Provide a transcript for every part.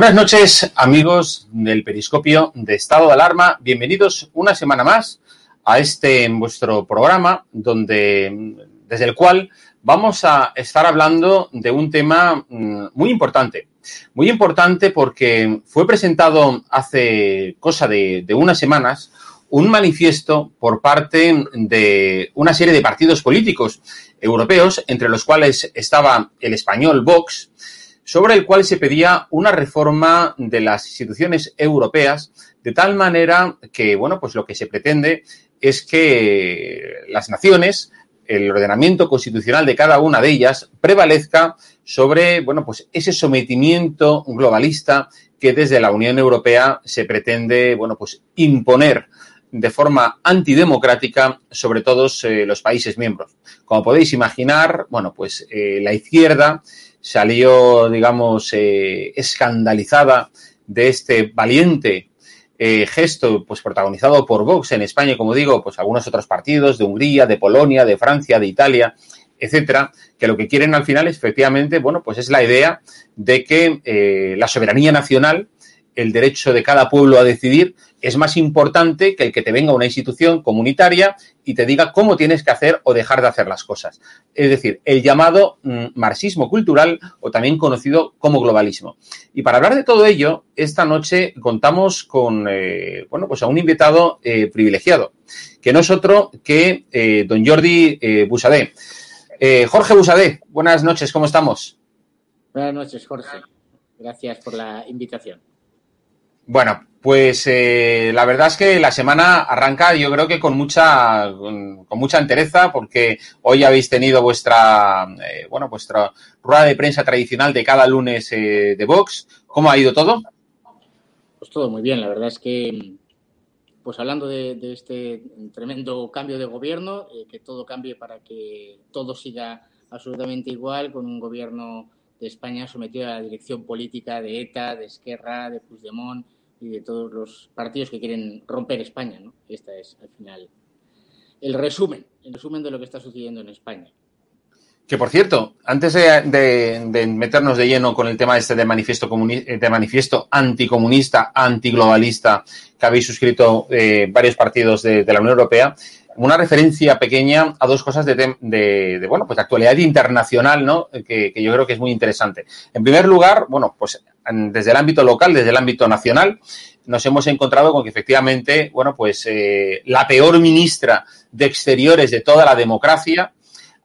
Buenas noches, amigos del Periscopio de Estado de Alarma. Bienvenidos una semana más a este vuestro programa, donde desde el cual vamos a estar hablando de un tema mm, muy importante. Muy importante porque fue presentado hace cosa de, de unas semanas un manifiesto por parte de una serie de partidos políticos europeos, entre los cuales estaba el español Vox, sobre el cual se pedía una reforma de las instituciones europeas de tal manera que, bueno, pues lo que se pretende es que las naciones, el ordenamiento constitucional de cada una de ellas prevalezca sobre, bueno, pues ese sometimiento globalista que desde la Unión Europea se pretende, bueno, pues imponer de forma antidemocrática sobre todos eh, los países miembros. Como podéis imaginar, bueno, pues eh, la izquierda salió, digamos, eh, escandalizada de este valiente eh, gesto, pues protagonizado por Vox en España, como digo, pues algunos otros partidos de Hungría, de Polonia, de Francia, de Italia, etcétera, que lo que quieren al final, efectivamente, bueno, pues es la idea de que eh, la soberanía nacional el derecho de cada pueblo a decidir es más importante que el que te venga una institución comunitaria y te diga cómo tienes que hacer o dejar de hacer las cosas. Es decir, el llamado mm, marxismo cultural o también conocido como globalismo. Y para hablar de todo ello, esta noche contamos con, eh, bueno, pues a un invitado eh, privilegiado, que no es otro que eh, don Jordi Busadé. Jorge Busadé, buenas noches, ¿cómo estamos? Buenas noches, Jorge. Gracias por la invitación. Bueno, pues eh, la verdad es que la semana arranca yo creo que con mucha con, mucha entereza porque hoy habéis tenido vuestra eh, bueno vuestra rueda de prensa tradicional de cada lunes eh, de Vox. ¿Cómo ha ido todo? Pues todo muy bien. La verdad es que pues hablando de, de este tremendo cambio de gobierno, que todo cambie para que todo siga absolutamente igual con un gobierno de España sometido a la dirección política de ETA, de Esquerra, de Puigdemont y de todos los partidos que quieren romper España. ¿no? Este es, al final, el resumen, el resumen de lo que está sucediendo en España. Que por cierto, antes de, meternos de lleno con el tema este de manifiesto, de manifiesto anticomunista, antiglobalista que habéis suscrito eh, varios partidos de, la Unión Europea, una referencia pequeña a dos cosas de, bueno, pues de actualidad internacional, ¿no? Que, yo creo que es muy interesante. En primer lugar, bueno, pues desde el ámbito local, desde el ámbito nacional, nos hemos encontrado con que efectivamente, bueno, pues eh, la peor ministra de Exteriores de toda la democracia,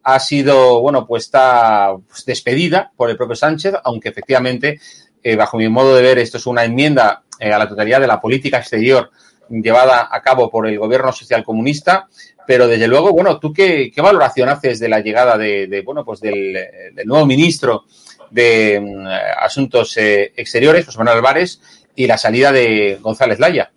ha sido, bueno, pues pues, despedida por el propio Sánchez, aunque efectivamente, eh, bajo mi modo de ver, esto es una enmienda eh, a la totalidad de la política exterior llevada a cabo por el gobierno social comunista, pero desde luego, bueno, ¿tú qué, valoración haces de la llegada de, bueno, pues del, nuevo ministro de mm, Asuntos eh, Exteriores, José Manuel Álvarez, y la salida de González Laya?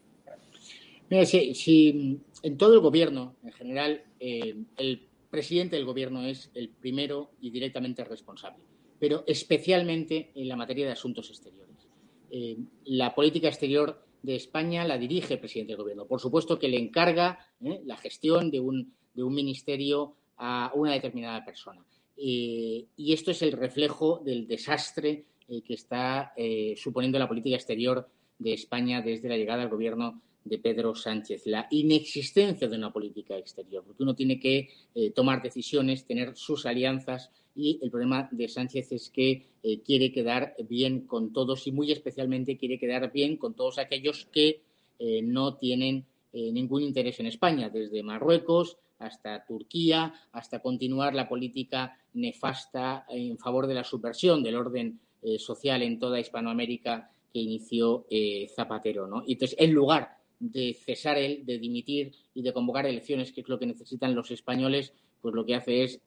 Mira, si, en todo el gobierno, en general, el presidente del gobierno es el primero y directamente responsable, pero especialmente en la materia de asuntos exteriores. Eh, la política exterior de España la dirige el presidente del gobierno. Por supuesto que le encarga eh, la gestión de un, de un, ministerio a una determinada persona. Eh, y esto es el reflejo del desastre que está suponiendo la política exterior de España desde la llegada al gobierno de Pedro Sánchez, la inexistencia de una política exterior, porque uno tiene que eh, tomar decisiones, tener sus alianzas y el problema de Sánchez es que eh, quiere quedar bien con todos y muy especialmente quiere quedar bien con todos aquellos que eh, no tienen ningún interés en España, desde Marruecos hasta Turquía, hasta continuar la política nefasta en favor de la subversión del orden social en toda Hispanoamérica que inició Zapatero. ¿no? Y entonces, en lugar de cesar él, de dimitir y de convocar elecciones, que es lo que necesitan los españoles, pues lo que hace es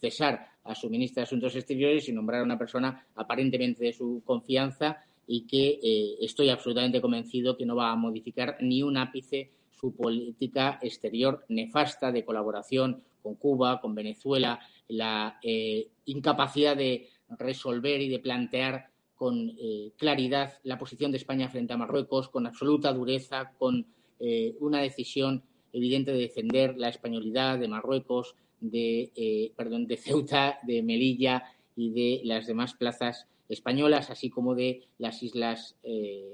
cesar a su ministra de Asuntos Exteriores y nombrar a una persona aparentemente de su confianza y que eh, estoy absolutamente convencido que no va a modificar ni un ápice su política exterior nefasta de colaboración con Cuba, con Venezuela, la eh, incapacidad de resolver y de plantear con eh, claridad la posición de España frente a Marruecos, con absoluta dureza, con eh, una decisión evidente de defender la españolidad de Marruecos, de, eh, perdón, de Ceuta, de Melilla y de las demás plazas españolas, así como de las islas,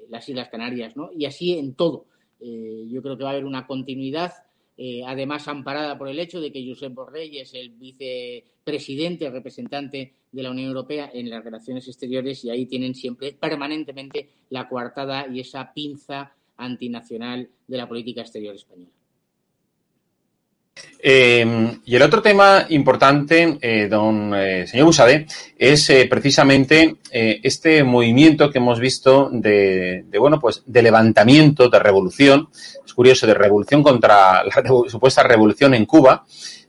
las islas Canarias, ¿no? Y así en todo. yo creo que va a haber una continuidad eh, además amparada por el hecho de que Josep Borrell es el vicepresidente, representante de la Unión Europea en las relaciones exteriores y ahí tienen siempre permanentemente la coartada y esa pinza antinacional de la política exterior española. Eh, y el otro tema importante, eh, don eh, señor Busade, es precisamente este movimiento que hemos visto de, bueno, pues de levantamiento, de revolución, es curioso, de revolución contra la supuesta revolución en Cuba,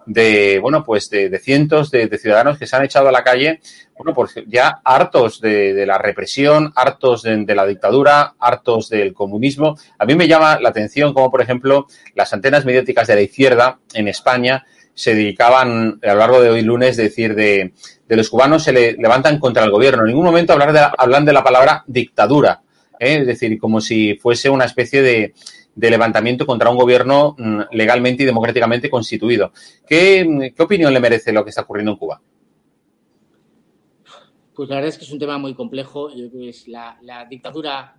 de, bueno, pues de, cientos de, ciudadanos que se han echado a la calle, bueno, pues ya hartos de, la represión, hartos de, la dictadura, hartos del comunismo. A mí me llama la atención como, por ejemplo, las antenas mediáticas de la izquierda en España se dedicaban a lo largo de hoy lunes decir de, los cubanos se le levantan contra el gobierno. En ningún momento hablar de hablan de la palabra dictadura. ¿eh? Es decir, como si fuese una especie de, de levantamiento contra un gobierno mm, legalmente y democráticamente constituido. ¿Qué, opinión le merece lo que está ocurriendo en Cuba? Pues la verdad es que es un tema muy complejo. Yo creo que es la, dictadura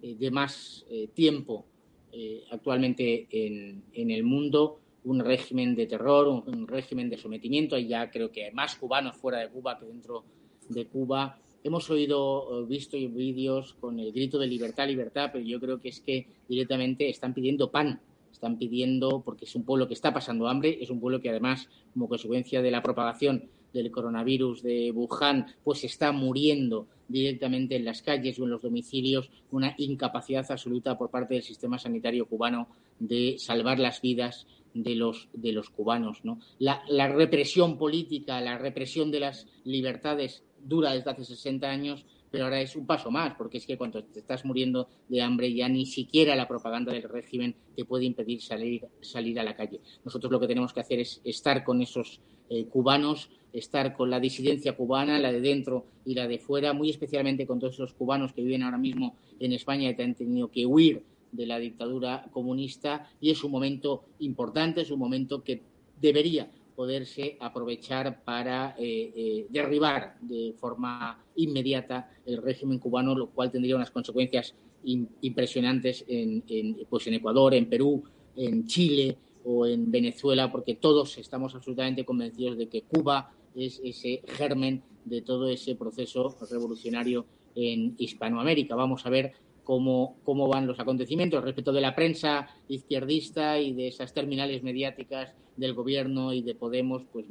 eh, de más eh, tiempo eh, actualmente en, el mundo, un régimen de terror, un, régimen de sometimiento. Hay ya creo que hay más cubanos fuera de Cuba que dentro de Cuba. Hemos oído, visto vídeos con el grito de libertad, libertad, pero yo creo que es que directamente están pidiendo pan, están pidiendo, porque es un pueblo que está pasando hambre, es un pueblo que además, como consecuencia de la propagación del coronavirus de Wuhan, pues está muriendo directamente en las calles o en los domicilios, una incapacidad absoluta por parte del sistema sanitario cubano de salvar las vidas de los, de los cubanos. ¿no? La, represión política, la represión de las libertades dura desde hace 60 años, pero ahora es un paso más, porque es que cuando te estás muriendo de hambre ya ni siquiera la propaganda del régimen te puede impedir salir, salir a la calle. Nosotros lo que tenemos que hacer es estar con esos eh, cubanos, estar con la disidencia cubana, la de dentro y la de fuera, muy especialmente con todos esos cubanos que viven ahora mismo en España y que han tenido que huir de la dictadura comunista. Y es un momento importante, es un momento que debería poderse aprovechar para eh, eh, derribar de forma inmediata el régimen cubano, lo cual tendría unas consecuencias impresionantes en, pues en Ecuador, en Perú, en Chile o en Venezuela, porque todos estamos absolutamente convencidos de que Cuba es ese germen de todo ese proceso revolucionario en Hispanoamérica. Vamos a ver cómo, cómo van los acontecimientos respecto de la prensa izquierdista y de esas terminales mediáticas del gobierno y de Podemos, pues,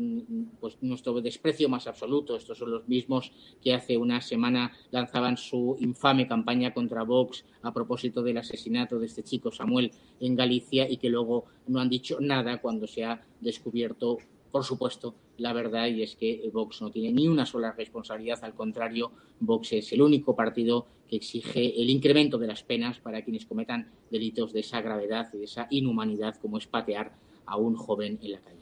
pues nuestro desprecio más absoluto. Estos son los mismos que hace una semana lanzaban su infame campaña contra Vox a propósito del asesinato de este chico Samuel en Galicia y que luego no han dicho nada cuando se ha descubierto por supuesto, la verdad y es que Vox no tiene ni una sola responsabilidad, al contrario, Vox es el único partido que exige el incremento de las penas para quienes cometan delitos de esa gravedad y de esa inhumanidad como es patear a un joven en la calle.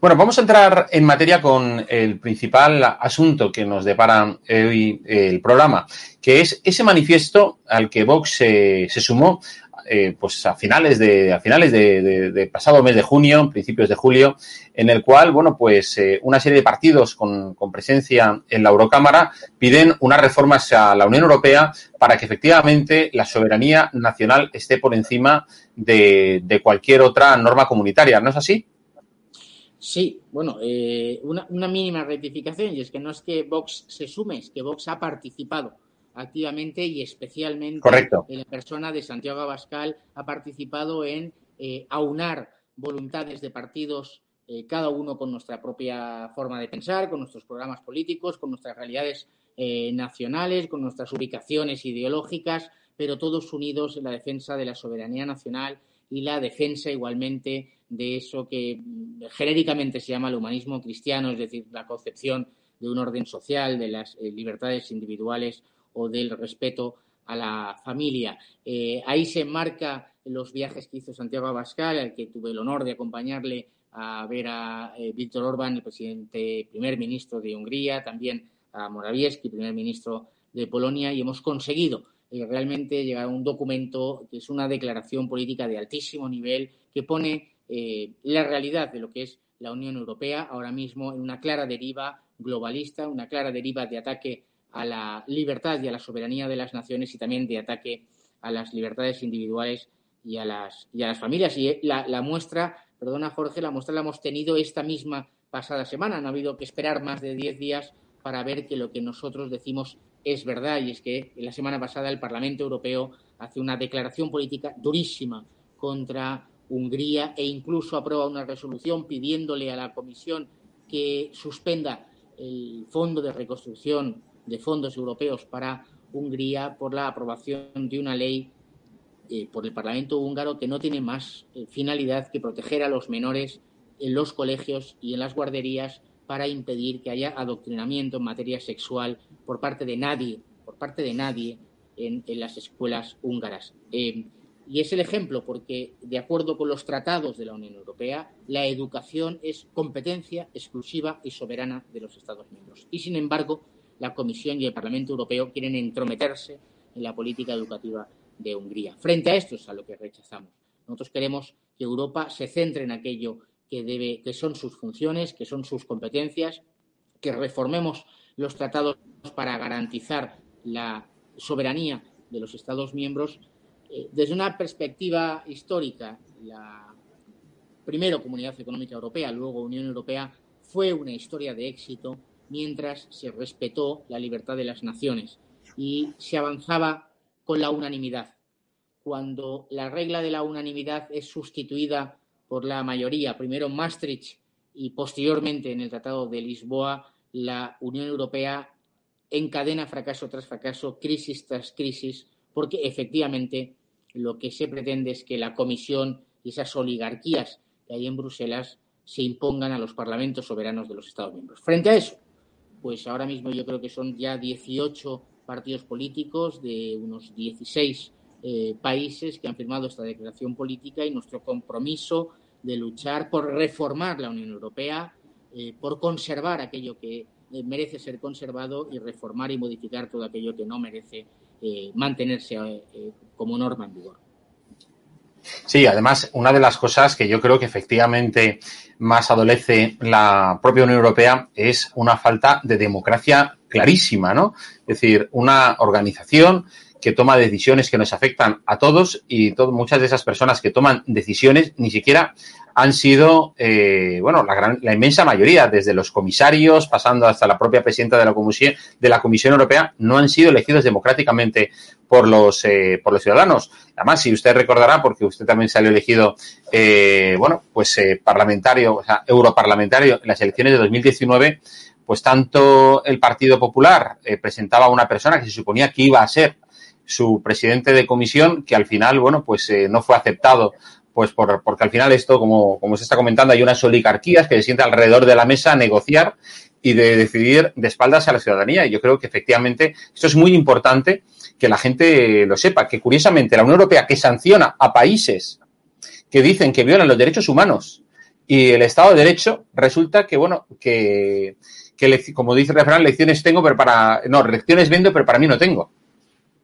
Bueno, vamos a entrar en materia con el principal asunto que nos depara hoy el programa, que es ese manifiesto al que Vox se, se sumó eh, pues a finales de a finales de, pasado mes de junio, principios de julio, en el cual, bueno, pues eh, una serie de partidos con, presencia en la Eurocámara piden unas reformas a la Unión Europea para que efectivamente la soberanía nacional esté por encima de, cualquier otra norma comunitaria, ¿no es así? Sí, bueno, eh, una, una mínima rectificación y es que no es que Vox se sume, es que Vox ha participado activamente y especialmente en la persona de Santiago Abascal ha participado en eh, aunar voluntades de partidos, eh, cada uno con nuestra propia forma de pensar, con nuestros programas políticos, con nuestras realidades eh, nacionales, con nuestras ubicaciones ideológicas, pero todos unidos en la defensa de la soberanía nacional y la defensa igualmente de eso que mm, genéricamente se llama el humanismo cristiano, es decir, la concepción de un orden social, de las libertades individuales o del respeto a la familia. Eh, ahí se enmarca los viajes que hizo Santiago Abascal, al que tuve el honor de acompañarle a ver a eh, Víctor Orbán, el presidente, primer ministro de Hungría, también a Morawiecki, primer ministro de Polonia, y hemos conseguido eh, realmente llegar a un documento que es una declaración política de altísimo nivel que pone la realidad de lo que es la Unión Europea ahora mismo en una clara deriva globalista, una clara deriva de ataque a la libertad y a la soberanía de las naciones y también de ataque a las libertades individuales y a las, y a las familias. Y la, la muestra, perdona Jorge, la muestra la hemos tenido esta misma pasada semana. No ha habido que esperar más de diez días para ver que lo que nosotros decimos es verdad. Y es que la semana pasada el Parlamento Europeo hace una declaración política durísima contra Hungría e incluso aprueba una resolución pidiéndole a la Comisión que suspenda el Fondo de Reconstrucción de fondos europeos para Hungría por la aprobación de una ley eh, por el Parlamento húngaro que no tiene más eh, finalidad que proteger a los menores en los colegios y en las guarderías para impedir que haya adoctrinamiento en materia sexual por parte de nadie, por parte de nadie en, las escuelas húngaras. Eh, y es el ejemplo porque, de acuerdo con los tratados de la Unión Europea, la educación es competencia exclusiva y soberana de los Estados miembros. Y, sin embargo, la Comisión y el Parlamento Europeo quieren entrometerse en la política educativa de Hungría. Frente a esto es a lo que rechazamos. Nosotros queremos que Europa se centre en aquello que, debe, que son sus funciones, que son sus competencias, que reformemos los tratados para garantizar la soberanía de los Estados miembros. Eh, desde una perspectiva histórica, la primero Comunidad Económica Europea, luego Unión Europea, fue una historia de éxito mientras se respetó la libertad de las naciones y se avanzaba con la unanimidad. Cuando la regla de la unanimidad es sustituida por la mayoría, primero en Maastricht y posteriormente en el Tratado de Lisboa, la Unión Europea encadena fracaso tras fracaso, crisis tras crisis, porque efectivamente lo que se pretende es que la Comisión y esas oligarquías que hay en Bruselas se impongan a los parlamentos soberanos de los Estados miembros. Frente a eso, pues ahora mismo yo creo que son ya 18 partidos políticos de unos 16 eh, países que han firmado esta declaración política y nuestro compromiso de luchar por reformar la Unión Europea, eh, por conservar aquello que eh, merece ser conservado y reformar y modificar todo aquello que no merece mantenerse como norma en vigor. Sí, además, una de las cosas que yo creo que efectivamente más adolece la propia Unión Europea es una falta de democracia clarísima, ¿no? Es decir, una organización que toma decisiones que nos afectan a todos y muchas de esas personas que toman decisiones ni siquiera han sido, eh, bueno, la, gran, la inmensa mayoría, desde los comisarios, pasando hasta la propia presidenta de la Comisión, de la Comisión Europea, no han sido elegidos democráticamente por los, eh, por los ciudadanos. Además, si usted recordará, porque usted también salió elegido, eh, bueno, pues eh, parlamentario, o sea, europarlamentario en las elecciones de 2019, pues tanto el Partido Popular eh, presentaba a una persona que se suponía que iba a ser su presidente de comisión, que al final, bueno, pues eh, no fue aceptado pues por, porque al final esto, como, como se está comentando, hay unas oligarquías que se sientan alrededor de la mesa a negociar y de decidir de espaldas a la ciudadanía. Y yo creo que efectivamente esto es muy importante que la gente lo sepa, que curiosamente la Unión Europea que sanciona a países que dicen que violan los derechos humanos y el Estado de Derecho, resulta que, bueno, que, que como dice el lecciones tengo, pero para, no, lecciones vendo, pero para mí no tengo.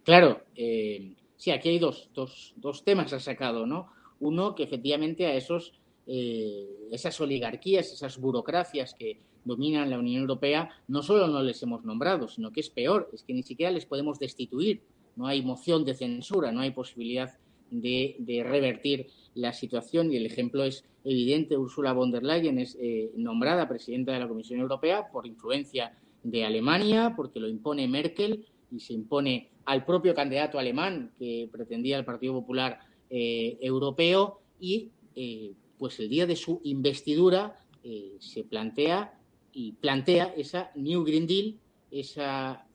Claro, eh, sí, aquí hay dos, dos, dos temas ha sacado, ¿no? Uno, que efectivamente a esos, eh, esas oligarquías, esas burocracias que dominan la Unión Europea, no solo no les hemos nombrado, sino que es peor, es que ni siquiera les podemos destituir. No hay moción de censura, no hay posibilidad de, revertir la situación y el ejemplo es evidente. Ursula von der Leyen es eh, nombrada presidenta de la Comisión Europea por influencia de Alemania, porque lo impone Merkel y se impone al propio candidato alemán que pretendía el Partido Popular eh, Europeo y eh, pues el día de su investidura eh, se plantea y plantea esa New Green Deal, esa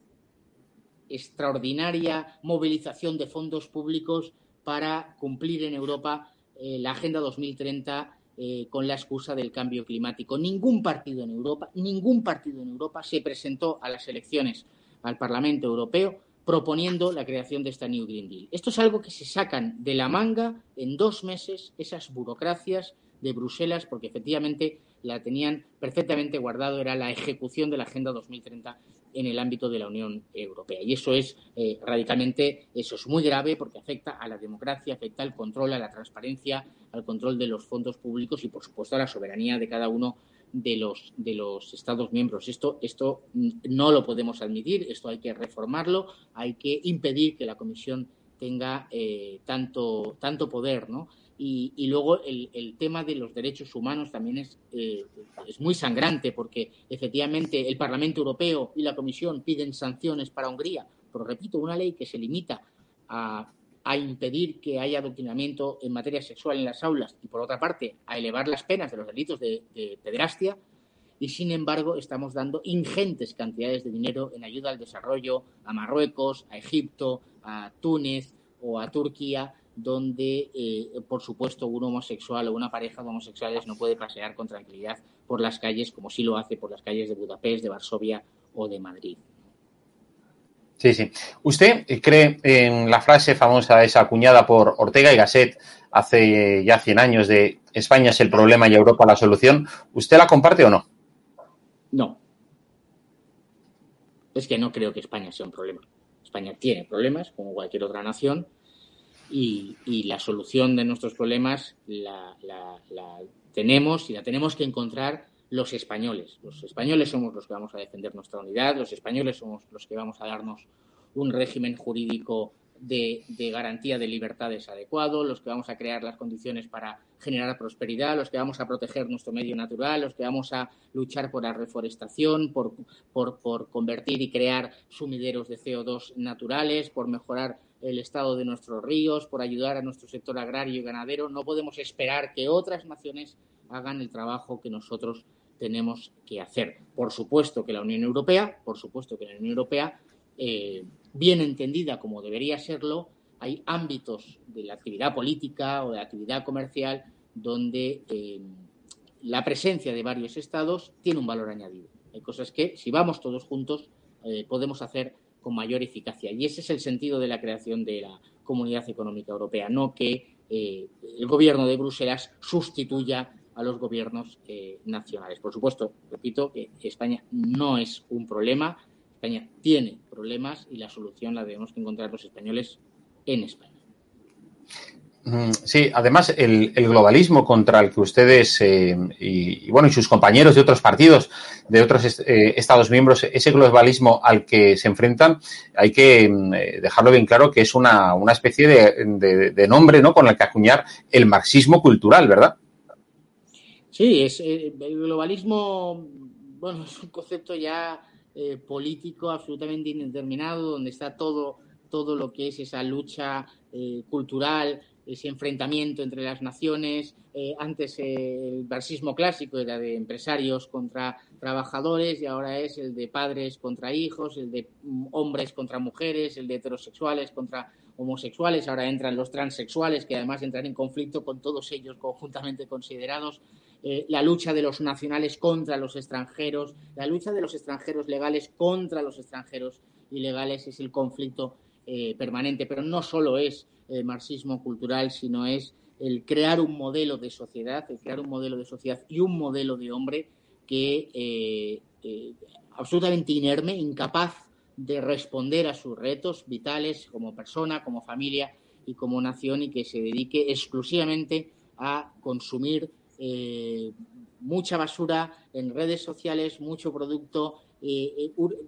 extraordinaria movilización de fondos públicos para cumplir en Europa la Agenda 2030 eh, con la excusa del cambio climático. Ningún partido en Europa, ningún partido en Europa se presentó a las elecciones al Parlamento Europeo proponiendo la creación de esta New Green Deal. Esto es algo que se sacan de la manga en dos meses esas burocracias de Bruselas, porque efectivamente la tenían perfectamente guardado, era la ejecución de la Agenda 2030 en el ámbito de la Unión Europea. Y eso es eh, radicalmente, eso es muy grave porque afecta a la democracia, afecta al control, a la transparencia, al control de los fondos públicos y, por supuesto, a la soberanía de cada uno de los, de los Estados miembros. Esto, esto no lo podemos admitir, esto hay que reformarlo, hay que impedir que la Comisión tenga eh, tanto, tanto poder, ¿no? Y, y luego el, el, tema de los derechos humanos también es, eh, es muy sangrante porque efectivamente el Parlamento Europeo y la Comisión piden sanciones para Hungría, pero repito, una ley que se limita a a impedir que haya adoctrinamiento en materia sexual en las aulas y, por otra parte, a elevar las penas de los delitos de, de pederastia. Y, sin embargo, estamos dando ingentes cantidades de dinero en ayuda al desarrollo a Marruecos, a Egipto, a Túnez o a Turquía, donde, eh, por supuesto, un homosexual o una pareja de homosexuales no puede pasear con tranquilidad por las calles como sí lo hace por las calles de Budapest, de Varsovia o de Madrid. Sí, sí. ¿Usted cree en la frase famosa esa acuñada por Ortega y Gasset hace ya 100 años de España es el problema y Europa la solución? ¿Usted la comparte o no? No. Es que no creo que España sea un problema. España tiene problemas, como cualquier otra nación, y, y la solución de nuestros problemas la, la, la tenemos y la tenemos que encontrar los españoles. Los españoles somos los que vamos a defender nuestra unidad, los españoles somos los que vamos a darnos un régimen jurídico de, garantía de libertades adecuado, los que vamos a crear las condiciones para generar prosperidad, los que vamos a proteger nuestro medio natural, los que vamos a luchar por la reforestación, por, por, por convertir y crear sumideros de CO2 naturales, por mejorar el estado de nuestros ríos, por ayudar a nuestro sector agrario y ganadero. No podemos esperar que otras naciones hagan el trabajo que nosotros tenemos que hacer. Por supuesto que la Unión Europea, por supuesto que la Unión Europea, eh, bien entendida como debería serlo, hay ámbitos de la actividad política o de la actividad comercial donde eh, la presencia de varios estados tiene un valor añadido. Hay cosas que, si vamos todos juntos, eh, podemos hacer con mayor eficacia. Y ese es el sentido de la creación de la Comunidad Económica Europea, no que el gobierno de Bruselas sustituya a los gobiernos eh, nacionales. Por supuesto, repito que España no es un problema, España tiene problemas y la solución la debemos encontrar los españoles en España. Mm, sí, además el, globalismo contra el que ustedes eh, y, bueno y sus compañeros de otros partidos, de otros eh, Estados miembros, ese globalismo al que se enfrentan, hay que mm, eh, dejarlo bien claro que es una, especie de, nombre, ¿no? Con el que acuñar el marxismo cultural, ¿verdad? Sí, es el globalismo, bueno, es un concepto ya político absolutamente indeterminado, donde está todo todo lo que es esa lucha cultural ese enfrentamiento entre las naciones. Eh, antes eh, el marxismo clásico era de empresarios contra trabajadores y ahora es el de padres contra hijos, el de mm, hombres contra mujeres, el de heterosexuales contra homosexuales. Ahora entran los transexuales que además entran en conflicto con todos ellos conjuntamente considerados. Eh, la lucha de los nacionales contra los extranjeros, la lucha de los extranjeros legales contra los extranjeros ilegales es el conflicto permanente, pero no solo es eh, marxismo cultural, sino es el crear un modelo de sociedad, el crear un modelo de sociedad y un modelo de hombre que eh, eh, absolutamente inerme, incapaz de responder a sus retos vitales como persona, como familia y como nación y que se dedique exclusivamente a consumir mucha basura en redes sociales, mucho producto,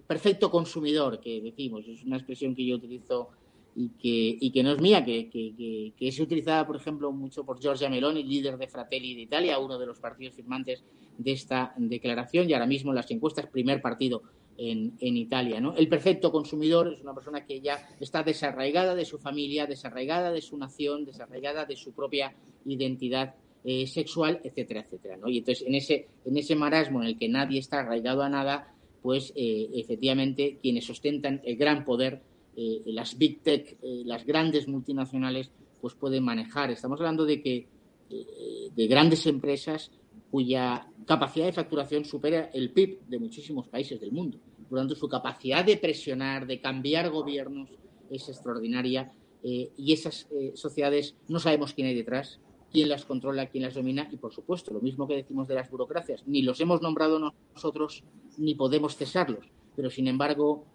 perfecto consumidor, que decimos, es una expresión que yo utilizo y que, y que no es mía, que, que, que, es utilizada, por ejemplo, mucho por Giorgia Meloni, líder de Fratelli de Italia, uno de los partidos firmantes de esta declaración y ahora mismo en las encuestas primer partido en, en Italia. ¿no? El perfecto consumidor es una persona que ya está desarraigada de su familia, desarraigada de su nación, desarraigada de su propia identidad eh, sexual, etcétera, etcétera. Y entonces en ese, en ese marasmo en el que nadie está arraigado a nada, pues eh, efectivamente quienes ostentan el gran poder eh, las big tech, las grandes multinacionales, pues pueden manejar. Estamos hablando de que de grandes empresas cuya capacidad de facturación supera el PIB de muchísimos países del mundo. Por lo tanto, su capacidad de presionar, de cambiar gobiernos es extraordinaria y esas sociedades no sabemos quién hay detrás, quién las controla, quién las domina y, por supuesto, lo mismo que decimos de las burocracias, ni los hemos nombrado nosotros ni podemos cesarlos, pero, sin embargo,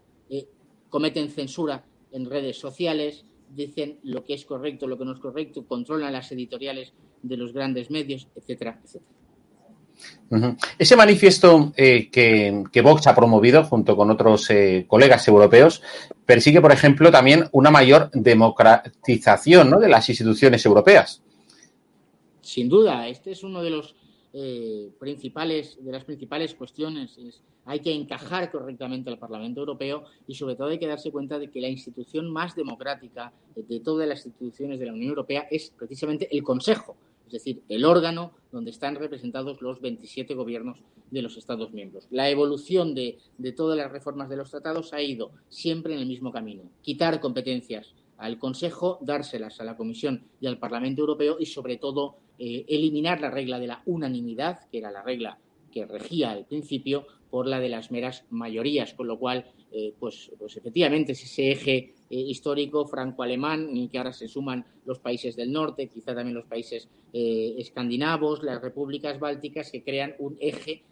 cometen censura en redes sociales, dicen lo que es correcto, lo que no es correcto, controlan las editoriales de los grandes medios, etcétera, etcétera. Ese manifiesto eh, que, Vox ha promovido junto con otros eh, colegas europeos persigue, por ejemplo, también una mayor democratización de las instituciones europeas. Sin duda, este es uno de los eh, principales, de las principales cuestiones es hay que encajar correctamente al Parlamento Europeo y sobre todo hay que darse cuenta de que la institución más democrática de todas las instituciones de la Unión Europea es precisamente el Consejo, es decir, el órgano donde están representados los 27 gobiernos de los Estados miembros. La evolución de, de todas las reformas de los tratados ha ido siempre en el mismo camino, quitar competencias al Consejo, dárselas a la Comisión y al Parlamento Europeo y, sobre todo, eh, eliminar la regla de la unanimidad, que era la regla que regía al principio, por la de las meras mayorías, con lo cual, eh, pues, pues efectivamente es ese eje eh, histórico franco-alemán, en el que ahora se suman los países del norte, quizá también los países escandinavos, las repúblicas bálticas, que crean un eje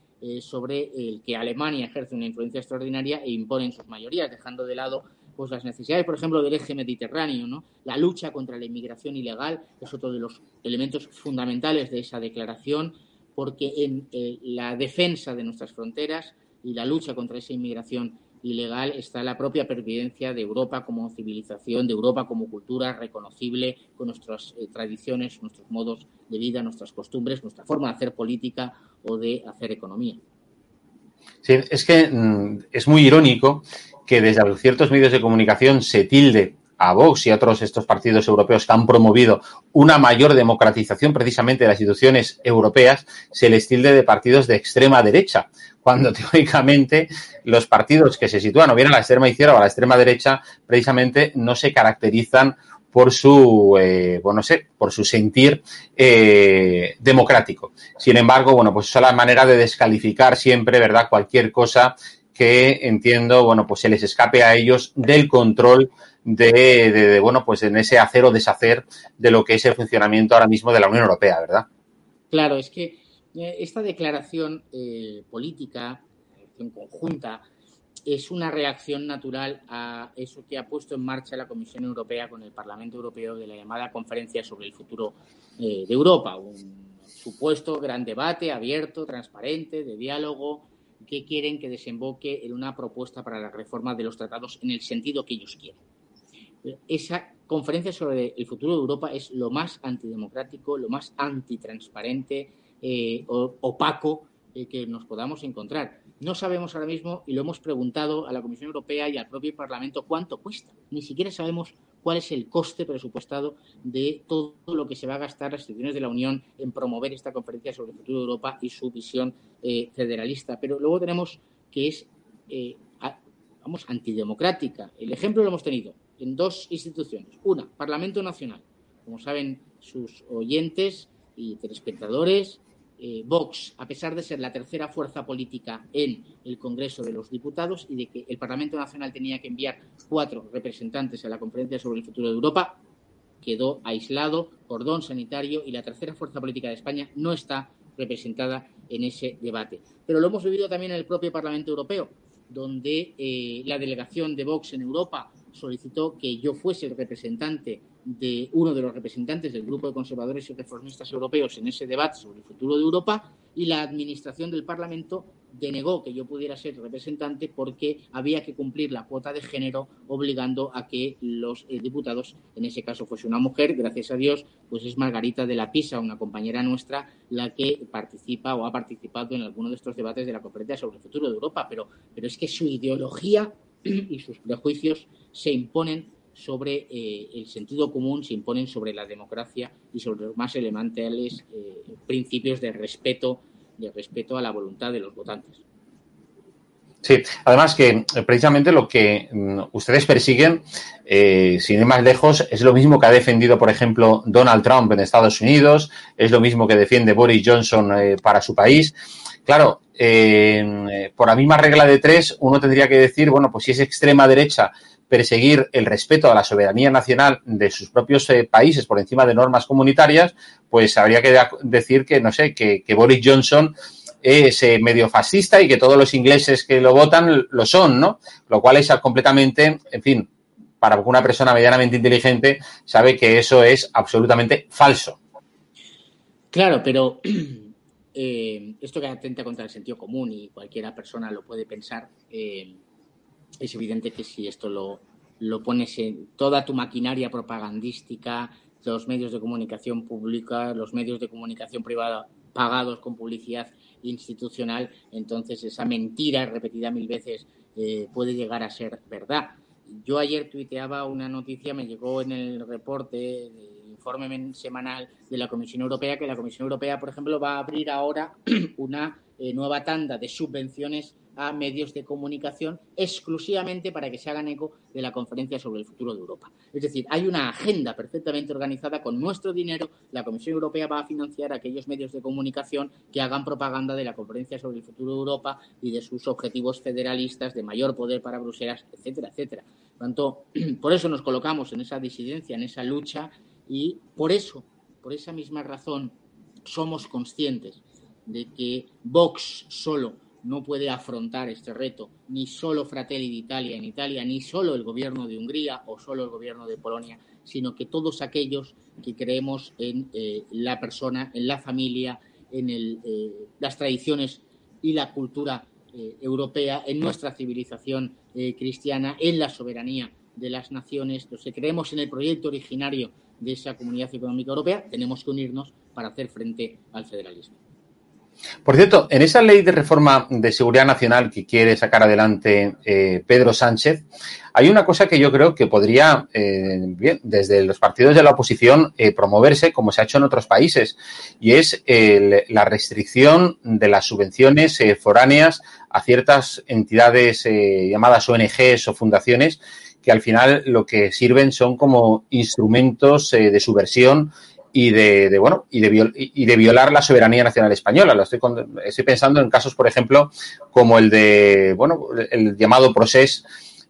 sobre el que Alemania ejerce una influencia extraordinaria e imponen sus mayorías, dejando de lado pues las necesidades, por ejemplo, del eje mediterráneo, ¿no? La lucha contra la inmigración ilegal es otro de los elementos fundamentales de esa declaración, porque en eh, la defensa de nuestras fronteras y la lucha contra esa inmigración ilegal está la propia pervivencia de Europa como civilización, de Europa como cultura reconocible con nuestras eh, tradiciones, nuestros modos de vida, nuestras costumbres, nuestra forma de hacer política o de hacer economía. Es que mm, es muy irónico que desde ciertos medios de comunicación se tilde a Vox y a otros estos partidos europeos que han promovido una mayor democratización precisamente de las instituciones europeas, se les tilde de partidos de extrema derecha, cuando teóricamente los partidos que se sitúan o bien a la extrema izquierda o a la extrema derecha precisamente no se caracterizan por su, eh, bueno, sé, por su sentir eh, democrático. Sin embargo, bueno, pues es la manera de descalificar siempre, ¿verdad?, cualquier cosa que entiendo, bueno, pues se les escape a ellos del control de, bueno, pues en ese hacer o deshacer de lo que es el funcionamiento ahora mismo de la Unión Europea, ¿verdad? Claro, es que eh, esta declaración eh, política, en conjunta, es una reacción natural a eso que ha puesto en marcha la Comisión Europea con el Parlamento Europeo de la llamada Conferencia sobre el Futuro eh, de Europa, un supuesto gran debate abierto, transparente, de diálogo, que quieren que desemboque en una propuesta para la reforma de los tratados en el sentido que ellos quieren. Esa conferencia sobre el futuro de Europa es lo más antidemocrático, lo más antitransparente, eh, opaco que nos podamos encontrar. No sabemos ahora mismo, y lo hemos preguntado a la Comisión Europea y al propio Parlamento, cuánto cuesta. Ni siquiera sabemos cuál es el coste presupuestado de todo lo que se va a gastar las instituciones de la Unión en promover esta conferencia sobre el futuro de Europa y su visión eh, federalista. Pero luego tenemos que es, eh, vamos, antidemocrática. El ejemplo lo hemos tenido en dos instituciones. Una, Parlamento Nacional. Como saben sus oyentes y telespectadores, eh, Vox, a pesar de ser la tercera fuerza política en el Congreso de los Diputados y de que el Parlamento Nacional tenía que enviar cuatro representantes a la Conferencia sobre el Futuro de Europa, quedó aislado, cordón sanitario y la tercera fuerza política de España no está representada en ese debate. Pero lo hemos vivido también en el propio Parlamento Europeo, donde eh, la delegación de Vox en Europa solicitó que yo fuese el representante de uno de los representantes del grupo de conservadores y reformistas europeos en ese debate sobre el futuro de Europa y la administración del Parlamento denegó que yo pudiera ser representante porque había que cumplir la cuota de género obligando a que los eh, diputados, en ese caso fuese una mujer, gracias a Dios, pues es Margarita de la Pisa, una compañera nuestra, la que participa o ha participado en alguno de estos debates de la conferencia sobre el futuro de Europa, pero, pero es que su ideología y sus prejuicios se imponen sobre eh, el sentido común, se imponen sobre la democracia y sobre los más elementales eh, principios de respeto, de respeto a la voluntad de los votantes. Sí, además que eh, precisamente lo que mm, ustedes persiguen, sin ir más lejos, es lo mismo que ha defendido, por ejemplo, Donald Trump en Estados Unidos, es lo mismo que defiende Boris Johnson para su país. Claro, por la misma regla de tres, uno tendría que decir, bueno, pues si es extrema derecha perseguir el respeto a la soberanía nacional de sus propios eh, países por encima de normas comunitarias, pues habría que decir que, no sé, que, Boris Johnson es eh, medio fascista y que todos los ingleses que lo votan lo son, ¿no? Lo cual es completamente, en fin, para una persona medianamente inteligente sabe que eso es absolutamente falso. Claro, pero eh, esto que atenta contra el sentido común y cualquiera persona lo puede pensar, es evidente que si esto lo, lo pones en toda tu maquinaria propagandística, los medios de comunicación pública, los medios de comunicación privada pagados con publicidad institucional, entonces esa mentira repetida mil veces eh, puede llegar a ser verdad. Yo ayer tuiteaba una noticia, me llegó en el reporte, el informe semanal de la Comisión Europea, que la Comisión Europea, por ejemplo, va a abrir ahora una eh, nueva tanda de subvenciones a medios de comunicación exclusivamente para que se hagan eco de la conferencia sobre el futuro de Europa. Es decir, hay una agenda perfectamente organizada con nuestro dinero. La Comisión Europea va a financiar aquellos medios de comunicación que hagan propaganda de la conferencia sobre el futuro de Europa y de sus objetivos federalistas de mayor poder para Bruselas, etcétera, etcétera. Por tanto, por eso nos colocamos en esa disidencia, en esa lucha y por eso, por esa misma razón, somos conscientes de que Vox solo no puede afrontar este reto, ni solo Fratelli d'Italia en Italia, ni solo el gobierno de Hungría o solo el gobierno de Polonia, sino que todos aquellos que creemos en eh, la persona, en la familia, en eh, las tradiciones y la cultura eh, europea, en nuestra civilización cristiana, en la soberanía de las naciones, que creemos en el proyecto originario de esa comunidad económica europea, tenemos que unirnos para hacer frente al federalismo. Por cierto, en esa ley de reforma de seguridad nacional que quiere sacar adelante eh, Pedro Sánchez, hay una cosa que yo creo que podría, eh, desde los partidos de la oposición, eh, promoverse como se ha hecho en otros países, y es la restricción de las subvenciones foráneas a ciertas entidades llamadas ONGs o fundaciones que al final lo que sirven son como instrumentos de subversión y de, bueno y de, y de violar la soberanía nacional española. Lo estoy, estoy pensando en casos, por ejemplo, como el de bueno el llamado Procés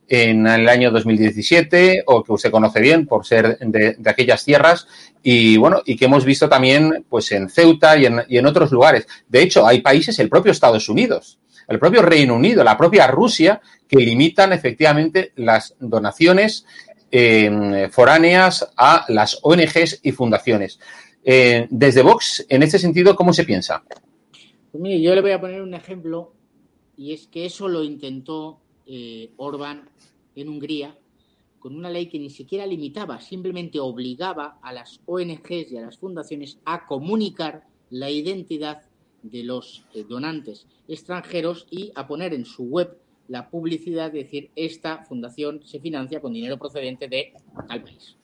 en el año 2017 o que usted conoce bien por ser de, aquellas tierras y bueno y que hemos visto también pues en Ceuta y en, y en otros lugares. De hecho, hay países, el propio Estados Unidos el propio Reino Unido, la propia Rusia, que limitan efectivamente las donaciones eh, foráneas a las ONGs y fundaciones. Eh, desde Vox, en este sentido, ¿cómo se piensa? Pues mire, yo le voy a poner un ejemplo y es que eso lo intentó eh, Orbán en Hungría con una ley que ni siquiera limitaba, simplemente obligaba a las ONGs y a las fundaciones a comunicar la identidad de los eh, donantes extranjeros y a poner en su web la publicidad de decir esta fundación se financia con dinero procedente de tal país,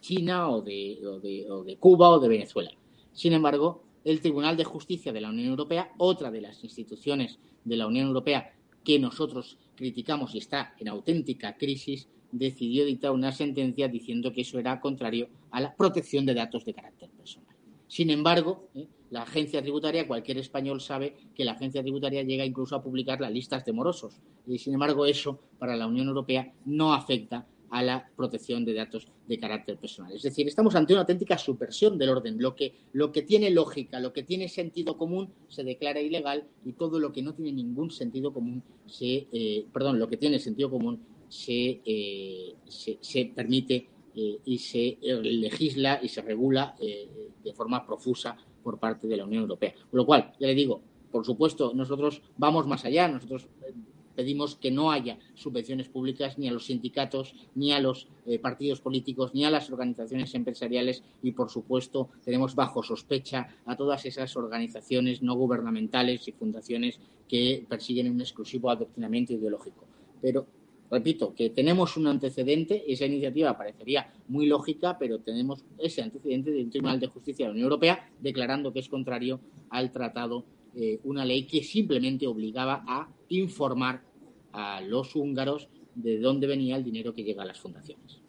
China o de, o de Cuba o de Venezuela. Sin embargo, el Tribunal de Justicia de la Unión Europea, otra de las instituciones de la Unión Europea que nosotros criticamos y está en auténtica crisis, decidió dictar una sentencia diciendo que eso era contrario a la protección de datos de carácter personal. Sin embargo, ¿eh? La agencia tributaria, cualquier español sabe que la agencia tributaria llega incluso a publicar las listas de morosos. Y sin embargo, eso para la Unión Europea no afecta a la protección de datos de carácter personal. Es decir, estamos ante una auténtica subversión del orden. Lo que, lo que tiene lógica, lo que tiene sentido común, se declara ilegal y todo lo que no tiene ningún sentido común, se, eh, perdón, lo que tiene sentido común se, eh, se, permite eh, y se legisla y se regula de forma profusa por parte de la Unión Europea. Con lo cual, ya le digo, por supuesto, nosotros vamos más allá. Nosotros pedimos que no haya subvenciones públicas ni a los sindicatos, ni a los eh, partidos políticos, ni a las organizaciones empresariales y, por supuesto, tenemos bajo sospecha a todas esas organizaciones no gubernamentales y fundaciones que persiguen un exclusivo adoctrinamiento ideológico. Pero repito, que tenemos un antecedente, esa iniciativa parecería muy lógica, pero tenemos ese antecedente del Tribunal de Justicia de la Unión Europea declarando que es contrario al tratado eh, una ley que simplemente obligaba a informar a los húngaros de dónde venía el dinero que llega a las fundaciones.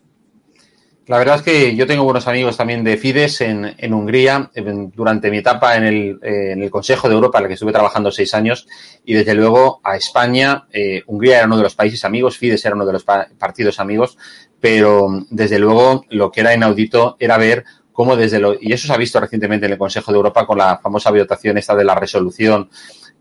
La verdad es que yo tengo buenos amigos también de Fides en, Hungría durante mi etapa en el, en el, Consejo de Europa, en el que estuve trabajando seis años, y desde luego a España, eh, Hungría era uno de los países amigos, Fides era uno de los partidos amigos, pero desde luego lo que era inaudito era ver cómo desde lo, y eso se ha visto recientemente en el Consejo de Europa con la famosa votación esta de la resolución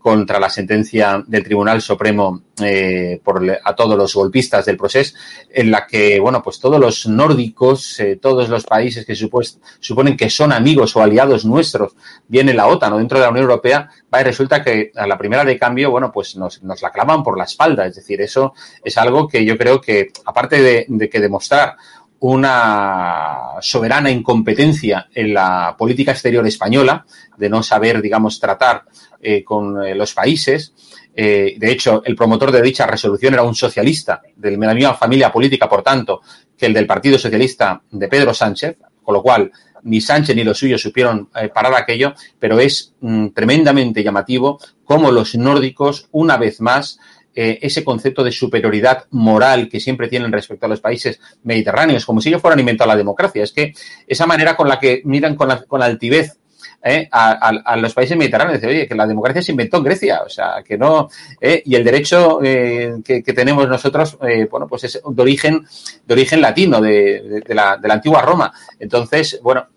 contra la sentencia del Tribunal Supremo eh, por, a todos los golpistas del proceso, en la que, bueno, pues todos los nórdicos, eh, todos los países que suponen que son amigos o aliados nuestros, viene la OTAN o dentro de la Unión Europea, va y resulta que a la primera de cambio, bueno, pues nos, nos la clavan por la espalda. Es decir, eso es algo que yo creo que, aparte de que demostrar una soberana incompetencia en la política exterior española, de no saber, digamos, tratar eh, con eh, los países. Eh, de hecho, el promotor de dicha resolución era un socialista de la misma familia política, por tanto, que el del Partido Socialista de Pedro Sánchez, con lo cual ni Sánchez ni los suyos supieron parar aquello, pero es mm, tremendamente llamativo cómo los nórdicos, una vez más, ese concepto de superioridad moral que siempre tienen respecto a los países mediterráneos, como si ellos fueran inventado la democracia. Es que esa manera con la que miran con, la, con altivez ¿eh? a, los países mediterráneos. Oye, que la democracia se inventó en Grecia, o sea, que no. ¿eh? Y el derecho eh, que, tenemos nosotros, bueno, pues es de origen, de origen latino, de, la, de la antigua Roma. Entonces, bueno,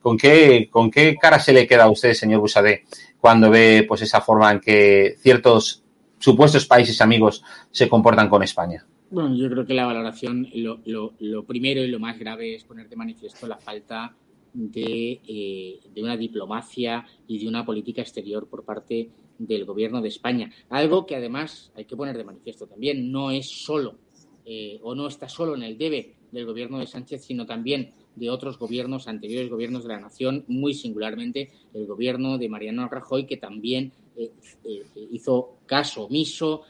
¿con, qué, ¿con qué cara se le queda a usted, señor Busadé, cuando ve pues esa forma en que ciertos supuestos países amigos se comportan con España? Bueno, yo creo que la valoración, lo, lo, primero y lo más grave es poner de manifiesto la falta eh, de, una diplomacia y de una política exterior por parte del gobierno de España. Algo que además hay que poner de manifiesto también, no es solo eh, o no está solo en el debe del gobierno de Sánchez, sino también de otros gobiernos, anteriores gobiernos de la nación, muy singularmente el gobierno de Mariano Rajoy, que también hizo caso omiso,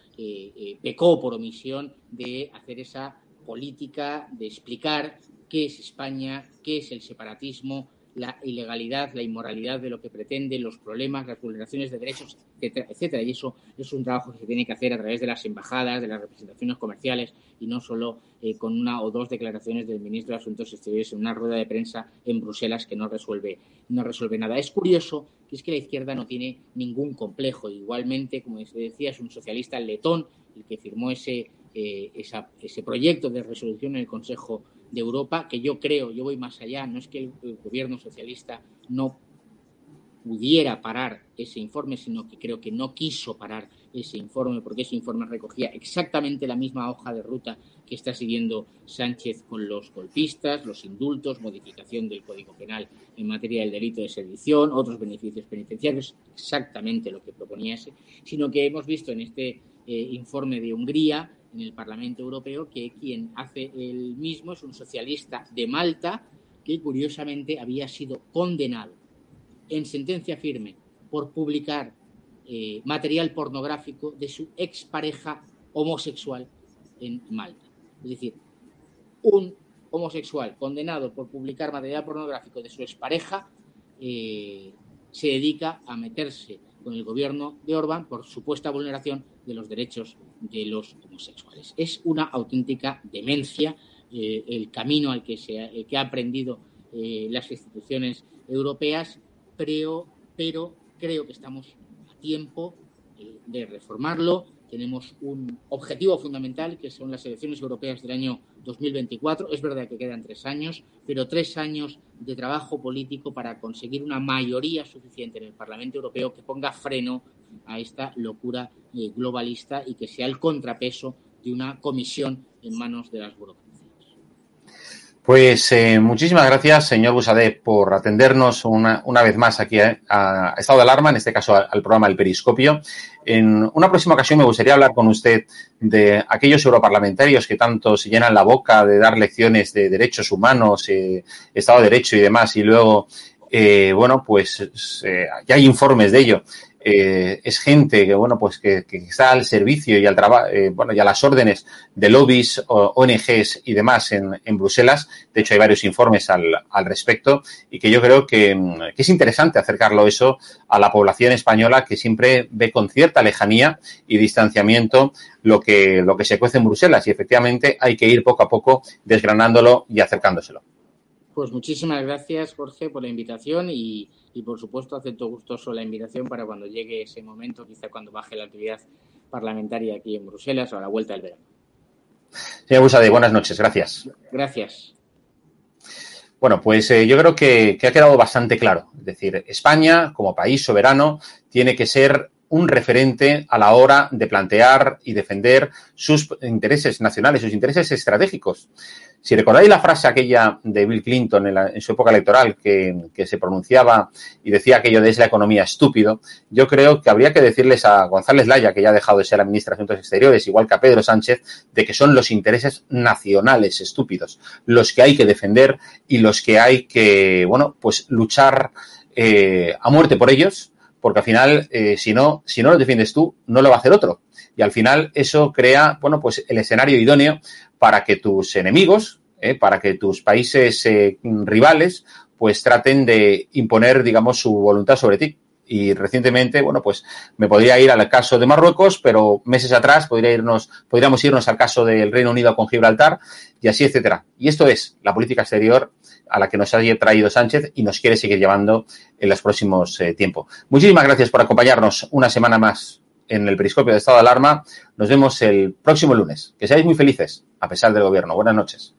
pecó por omisión de hacer esa política, de explicar qué es España, qué es el separatismo, la ilegalidad, la inmoralidad de lo que pretende, los problemas, las vulneraciones de derechos, etcétera. Y eso es un trabajo que se tiene que hacer a través de las embajadas, de las representaciones comerciales y no solo eh, con una o dos declaraciones del ministro de Asuntos Exteriores en una rueda de prensa en Bruselas que no resuelve, no resuelve nada. Es curioso que es que la izquierda no tiene ningún complejo. Igualmente, como se decía, es un socialista letón el que firmó ese, eh, ese proyecto de resolución en el Consejo de Europa, que yo creo, yo voy más allá, no es que el, gobierno socialista no pudiera parar ese informe, sino que creo que no quiso parar ese informe, porque ese informe recogía exactamente la misma hoja de ruta que está siguiendo Sánchez con los golpistas, los indultos, modificación del Código Penal en materia del delito de sedición, otros beneficios penitenciarios, exactamente lo que proponía ese, sino que hemos visto en este eh, informe de Hungría, en el Parlamento Europeo, que quien hace el mismo es un socialista de Malta que curiosamente había sido condenado en sentencia firme por publicar eh, material pornográfico de su expareja homosexual en Malta. Es decir, un homosexual condenado por publicar material pornográfico de su expareja eh, se dedica a meterse con el gobierno de Orbán por supuesta vulneración de los derechos de los homosexuales. Es una auténtica demencia eh, el camino al que, se que ha aprendido las instituciones europeas, pero, pero creo que estamos tiempo eh, de reformarlo. Tenemos un objetivo fundamental, que son las elecciones europeas del año 2024. Es verdad que quedan tres años, pero tres años de trabajo político para conseguir una mayoría suficiente en el Parlamento Europeo que ponga freno a esta locura eh, globalista y que sea el contrapeso de una comisión en manos de las burocracias. Pues eh, muchísimas gracias, señor Busadé, por atendernos una, una vez más aquí eh, a, Estado de Alarma, en este caso al, programa El Periscopio. En una próxima ocasión me gustaría hablar con usted de aquellos europarlamentarios que tanto se llenan la boca de dar lecciones de derechos humanos, Estado de Derecho y demás, y luego, bueno, pues ya hay informes de ello. Eh, es gente que, bueno, pues que, está al servicio y al trabajo, eh, bueno, y a las órdenes de lobbies, ONGs y demás en, en Bruselas. De hecho, hay varios informes al, al respecto y que yo creo que, que, es interesante acercarlo eso a la población española que siempre ve con cierta lejanía y distanciamiento lo que, lo que se cuece en Bruselas y efectivamente hay que ir poco a poco desgranándolo y acercándoselo. Pues muchísimas gracias, Jorge, por la invitación y, y por supuesto acepto gustoso la invitación para cuando llegue ese momento, quizá cuando baje la actividad parlamentaria aquí en Bruselas o a la vuelta del verano. Señor Busade, buenas noches, gracias. Gracias. Bueno, pues eh, yo creo que, que ha quedado bastante claro. Es decir, España, como país soberano, tiene que ser un referente a la hora de plantear y defender sus intereses nacionales, sus intereses estratégicos. Si recordáis la frase aquella de Bill Clinton en, su época electoral que, se pronunciaba y decía aquello de es la economía estúpido, yo creo que habría que decirles a González Laya, que ya ha dejado de ser la de Asuntos Exteriores, igual que a Pedro Sánchez, de que son los intereses nacionales estúpidos los que hay que defender y los que hay que, bueno, pues luchar eh, a muerte por ellos, porque al final, eh, si no, si no lo defiendes tú, no lo va a hacer otro. Y al final eso crea, bueno, pues el escenario idóneo para que tus enemigos, eh, para que tus países eh, rivales, pues traten de imponer, digamos, su voluntad sobre ti. Y recientemente, bueno, pues me podría ir al caso de Marruecos, pero meses atrás podría irnos, podríamos irnos al caso del Reino Unido con Gibraltar y así, etcétera. Y esto es la política exterior a la que nos ha traído Sánchez y nos quiere seguir llevando en los próximos eh, tiempos. Muchísimas gracias por acompañarnos una semana más en el periscopio de estado de alarma. Nos vemos el próximo lunes. Que seáis muy felices, a pesar del gobierno. Buenas noches.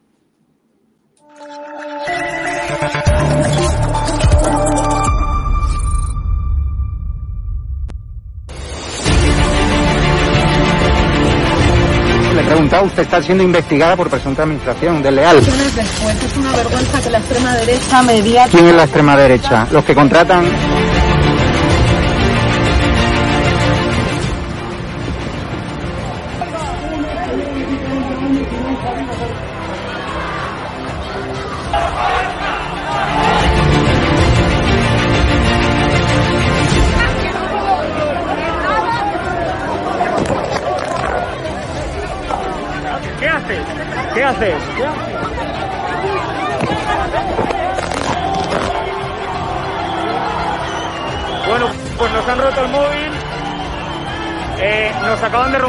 Preguntado, usted está siendo investigada por presunta administración desleal. Después es una vergüenza que la extrema derecha media... ¿Quién es la extrema derecha? Los que contratan...